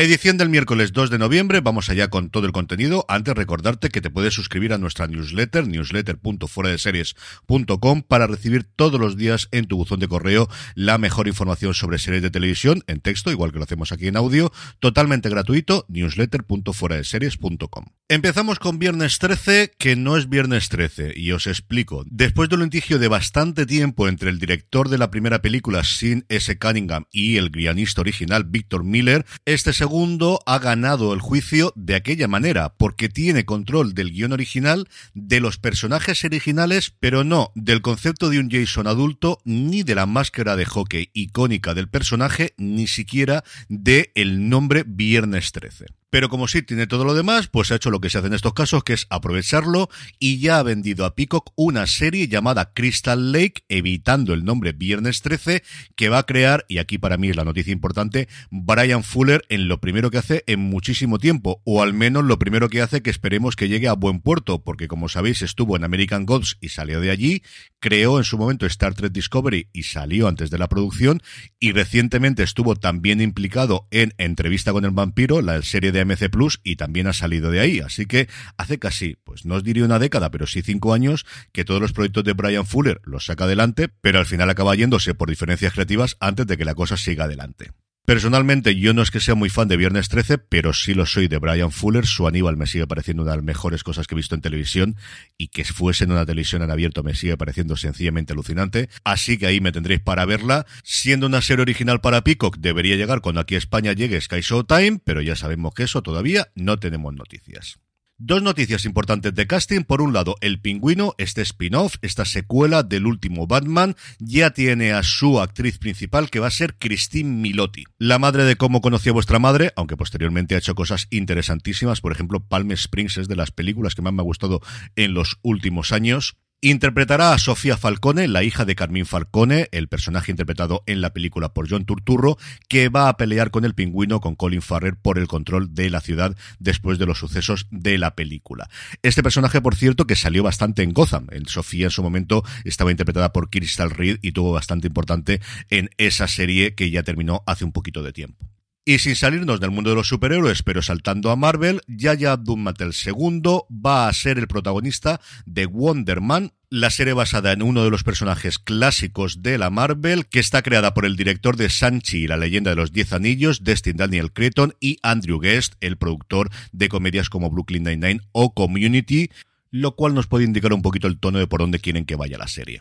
Edición del miércoles 2 de noviembre, vamos allá con todo el contenido. Antes recordarte que te puedes suscribir a nuestra newsletter, newsletter.fueradeseries.com para recibir todos los días en tu buzón de correo la mejor información sobre series de televisión en texto, igual que lo hacemos aquí en audio, totalmente gratuito, newsletter.fueradeseries.com. Empezamos con viernes 13, que no es viernes 13, y os explico. Después de un litigio de bastante tiempo entre el director de la primera película, Sin S. Cunningham, y el guionista original, Victor Miller, este segundo segundo ha ganado el juicio de aquella manera, porque tiene control del guion original, de los personajes originales, pero no del concepto de un Jason adulto, ni de la máscara de hockey icónica del personaje, ni siquiera de el nombre Viernes 13. Pero como sí tiene todo lo demás, pues ha hecho lo que se hace en estos casos, que es aprovecharlo y ya ha vendido a Peacock una serie llamada Crystal Lake, evitando el nombre Viernes 13, que va a crear, y aquí para mí es la noticia importante, Brian Fuller en lo primero que hace en muchísimo tiempo, o al menos lo primero que hace que esperemos que llegue a buen puerto, porque como sabéis estuvo en American Gods y salió de allí, creó en su momento Star Trek Discovery y salió antes de la producción, y recientemente estuvo también implicado en Entrevista con el vampiro, la serie de MC Plus y también ha salido de ahí. Así que hace casi, pues no os diría una década, pero sí cinco años que todos los proyectos de Brian Fuller los saca adelante, pero al final acaba yéndose por diferencias creativas antes de que la cosa siga adelante. Personalmente, yo no es que sea muy fan de Viernes 13, pero sí lo soy de Brian Fuller. Su Aníbal me sigue pareciendo una de las mejores cosas que he visto en televisión y que fuese en una televisión en abierto me sigue pareciendo sencillamente alucinante. Así que ahí me tendréis para verla. Siendo una serie original para Peacock, debería llegar cuando aquí España llegue Sky Showtime, pero ya sabemos que eso todavía no tenemos noticias. Dos noticias importantes de casting. Por un lado, El Pingüino, este spin-off, esta secuela del último Batman, ya tiene a su actriz principal que va a ser Christine Milotti. La madre de cómo conocí a vuestra madre, aunque posteriormente ha hecho cosas interesantísimas. Por ejemplo, Palm Springs es de las películas que más me ha gustado en los últimos años. Interpretará a Sofía Falcone, la hija de Carmín Falcone, el personaje interpretado en la película por John Turturro, que va a pelear con el pingüino, con Colin Farrer, por el control de la ciudad después de los sucesos de la película. Este personaje, por cierto, que salió bastante en Gotham. En Sofía, en su momento, estaba interpretada por Crystal Reed y tuvo bastante importante en esa serie que ya terminó hace un poquito de tiempo. Y sin salirnos del mundo de los superhéroes, pero saltando a Marvel, Yaya Abdul-Matel II va a ser el protagonista de Wonder Man, la serie basada en uno de los personajes clásicos de la Marvel, que está creada por el director de Sanchi y la leyenda de los Diez Anillos, Destin Daniel Cretton, y Andrew Guest, el productor de comedias como Brooklyn Nine-Nine o Community, lo cual nos puede indicar un poquito el tono de por dónde quieren que vaya la serie.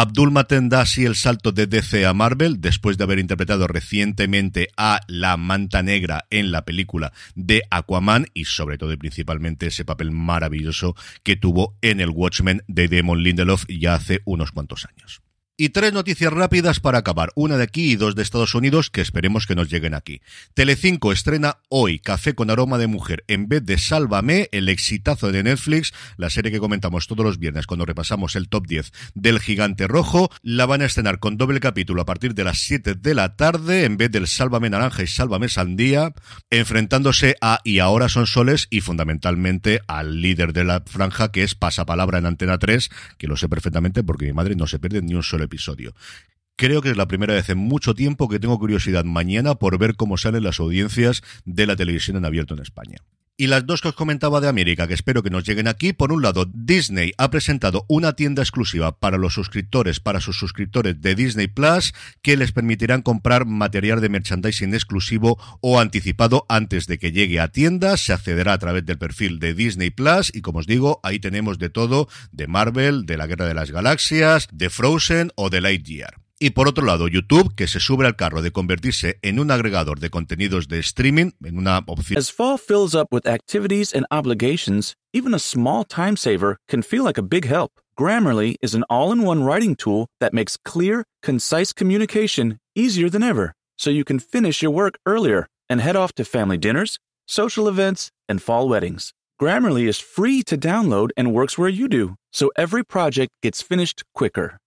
Abdul Maten el salto de DC a Marvel después de haber interpretado recientemente a la Manta Negra en la película de Aquaman y sobre todo y principalmente ese papel maravilloso que tuvo en el Watchmen de Damon Lindelof ya hace unos cuantos años. Y tres noticias rápidas para acabar, una de aquí y dos de Estados Unidos que esperemos que nos lleguen aquí. Telecinco estrena hoy Café con aroma de mujer en vez de Sálvame, el exitazo de Netflix, la serie que comentamos todos los viernes cuando repasamos el top 10 del Gigante Rojo. La van a estrenar con doble capítulo a partir de las 7 de la tarde en vez del Sálvame Naranja y Sálvame Sandía, enfrentándose a Y ahora son soles y fundamentalmente al líder de la franja que es Pasapalabra en Antena 3, que lo sé perfectamente porque mi madre no se pierde ni un solo episodio. Creo que es la primera vez en mucho tiempo que tengo curiosidad mañana por ver cómo salen las audiencias de la televisión en abierto en España. Y las dos que os comentaba de América, que espero que nos lleguen aquí. Por un lado, Disney ha presentado una tienda exclusiva para los suscriptores, para sus suscriptores de Disney Plus, que les permitirán comprar material de merchandising exclusivo o anticipado antes de que llegue a tiendas. Se accederá a través del perfil de Disney Plus y, como os digo, ahí tenemos de todo, de Marvel, de la Guerra de las Galaxias, de Frozen o de Lightyear. Y por otro lado, YouTube, que se sube al carro de convertirse en un agregador de contenidos de streaming, en una opción. As fall fills up with activities and obligations, even a small time saver can feel like a big help. Grammarly is an all in one writing tool that makes clear, concise communication easier than ever, so you can finish your work earlier and head off to family dinners, social events, and fall weddings. Grammarly is free to download and works where you do, so every project gets finished quicker.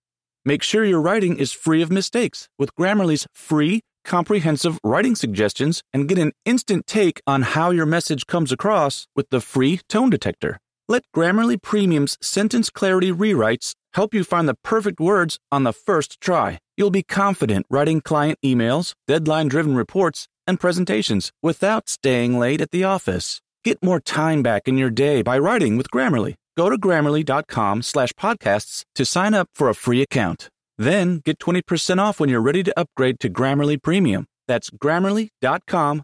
Make sure your writing is free of mistakes with Grammarly's free, comprehensive writing suggestions and get an instant take on how your message comes across with the free tone detector. Let Grammarly Premium's sentence clarity rewrites help you find the perfect words on the first try. You'll be confident writing client emails, deadline driven reports, and presentations without staying late at the office. Get more time back in your day by writing with Grammarly. Go to grammarly.com slash podcasts to sign up for a free account. Then get 20% off when you're ready to upgrade to Grammarly Premium. That's grammarly.com.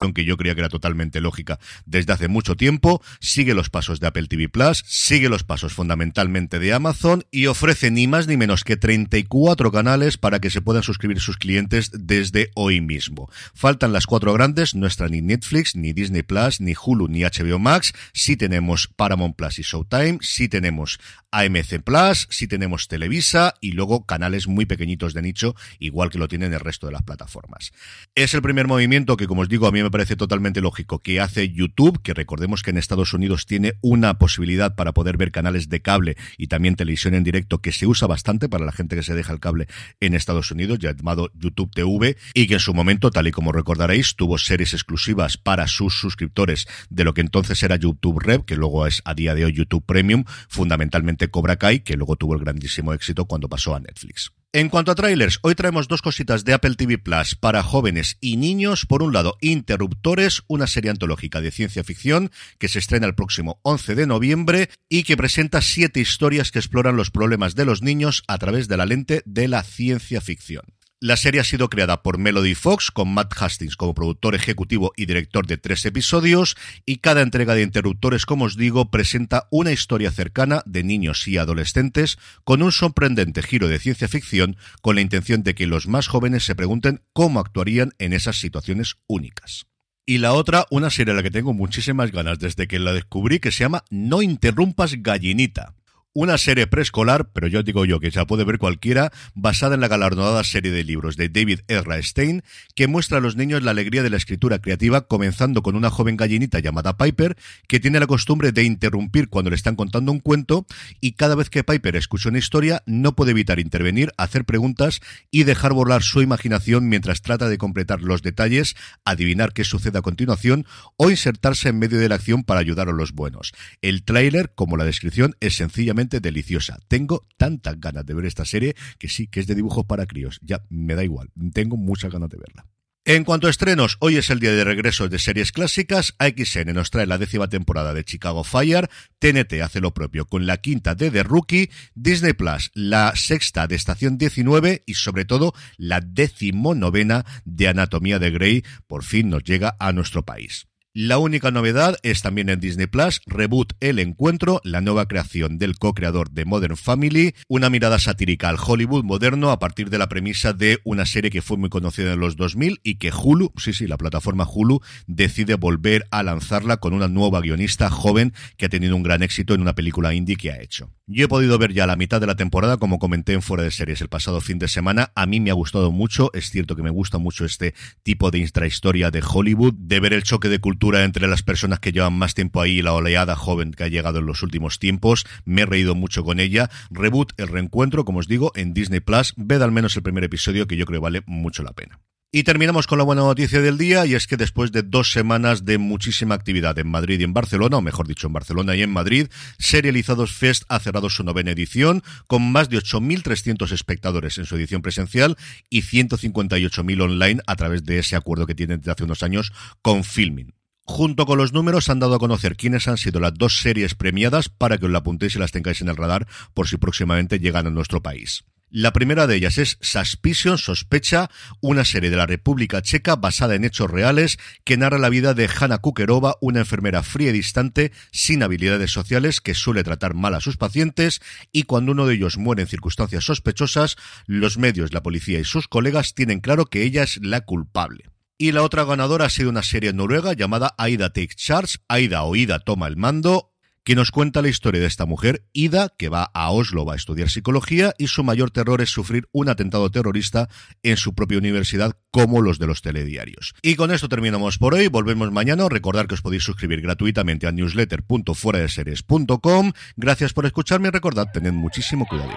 Aunque yo creía que era totalmente lógica desde hace mucho tiempo, sigue los pasos de Apple TV Plus, sigue los pasos fundamentalmente de Amazon y ofrece ni más ni menos que 34 canales para que se puedan suscribir sus clientes desde hoy mismo. Faltan las cuatro grandes, no está ni Netflix, ni Disney Plus, ni Hulu, ni HBO Max. Sí tenemos Paramount Plus y Showtime, sí tenemos AMC Plus, sí tenemos Televisa y luego canales muy pequeñitos de nicho, igual que lo tienen el resto de las plataformas. Es el primer movimiento que, como os digo, a mí me parece totalmente lógico que hace YouTube, que recordemos que en Estados Unidos tiene una posibilidad para poder ver canales de cable y también televisión en directo que se usa bastante para la gente que se deja el cable en Estados Unidos, llamado YouTube TV, y que en su momento, tal y como recordaréis, tuvo series exclusivas para sus suscriptores de lo que entonces era YouTube Red, que luego es a día de hoy YouTube Premium, fundamentalmente Cobra Kai, que luego tuvo el grandísimo éxito cuando pasó a Netflix. En cuanto a trailers, hoy traemos dos cositas de Apple TV Plus para jóvenes y niños. Por un lado, Interruptores, una serie antológica de ciencia ficción que se estrena el próximo 11 de noviembre y que presenta siete historias que exploran los problemas de los niños a través de la lente de la ciencia ficción. La serie ha sido creada por Melody Fox, con Matt Hastings como productor ejecutivo y director de tres episodios, y cada entrega de Interruptores, como os digo, presenta una historia cercana de niños y adolescentes con un sorprendente giro de ciencia ficción, con la intención de que los más jóvenes se pregunten cómo actuarían en esas situaciones únicas. Y la otra, una serie a la que tengo muchísimas ganas desde que la descubrí, que se llama No interrumpas gallinita una serie preescolar, pero yo digo yo que se la puede ver cualquiera, basada en la galardonada serie de libros de David R. Stein, que muestra a los niños la alegría de la escritura creativa, comenzando con una joven gallinita llamada Piper, que tiene la costumbre de interrumpir cuando le están contando un cuento, y cada vez que Piper escucha una historia, no puede evitar intervenir, hacer preguntas y dejar volar su imaginación mientras trata de completar los detalles, adivinar qué sucede a continuación, o insertarse en medio de la acción para ayudar a los buenos. El tráiler, como la descripción, es sencillamente deliciosa. Tengo tantas ganas de ver esta serie que sí, que es de dibujos para críos. Ya, me da igual. Tengo muchas ganas de verla. En cuanto a estrenos, hoy es el día de regreso de series clásicas. AXN nos trae la décima temporada de Chicago Fire. TNT hace lo propio con la quinta de The Rookie. Disney Plus, la sexta de Estación 19 y sobre todo la decimonovena de Anatomía de Grey. Por fin nos llega a nuestro país. La única novedad es también en Disney Plus, Reboot El Encuentro, la nueva creación del co-creador de Modern Family, una mirada satírica al Hollywood moderno a partir de la premisa de una serie que fue muy conocida en los 2000 y que Hulu, sí, sí, la plataforma Hulu, decide volver a lanzarla con una nueva guionista joven que ha tenido un gran éxito en una película indie que ha hecho. Yo he podido ver ya la mitad de la temporada, como comenté en Fuera de Series el pasado fin de semana. A mí me ha gustado mucho, es cierto que me gusta mucho este tipo de intrahistoria de Hollywood, de ver el choque de cultura entre las personas que llevan más tiempo ahí, la oleada joven que ha llegado en los últimos tiempos. Me he reído mucho con ella. Reboot, el reencuentro, como os digo, en Disney Plus. Ved al menos el primer episodio que yo creo vale mucho la pena. Y terminamos con la buena noticia del día, y es que después de dos semanas de muchísima actividad en Madrid y en Barcelona, o mejor dicho, en Barcelona y en Madrid, Serializados Fest ha cerrado su novena edición, con más de 8.300 espectadores en su edición presencial y 158.000 online a través de ese acuerdo que tienen desde hace unos años con Filming. Junto con los números han dado a conocer quiénes han sido las dos series premiadas para que os la apuntéis y las tengáis en el radar por si próximamente llegan a nuestro país. La primera de ellas es Suspicion, Sospecha, una serie de la República Checa basada en hechos reales que narra la vida de Hanna Kukerova, una enfermera fría y distante, sin habilidades sociales, que suele tratar mal a sus pacientes y cuando uno de ellos muere en circunstancias sospechosas, los medios, la policía y sus colegas tienen claro que ella es la culpable. Y la otra ganadora ha sido una serie noruega llamada Aida Take Charge, Aida o Ida toma el mando, que nos cuenta la historia de esta mujer, Ida, que va a Oslo a estudiar psicología y su mayor terror es sufrir un atentado terrorista en su propia universidad como los de los telediarios. Y con esto terminamos por hoy, volvemos mañana, recordar que os podéis suscribir gratuitamente a newsletter.fueradeseries.com. Gracias por escucharme y recordad, tened muchísimo cuidado.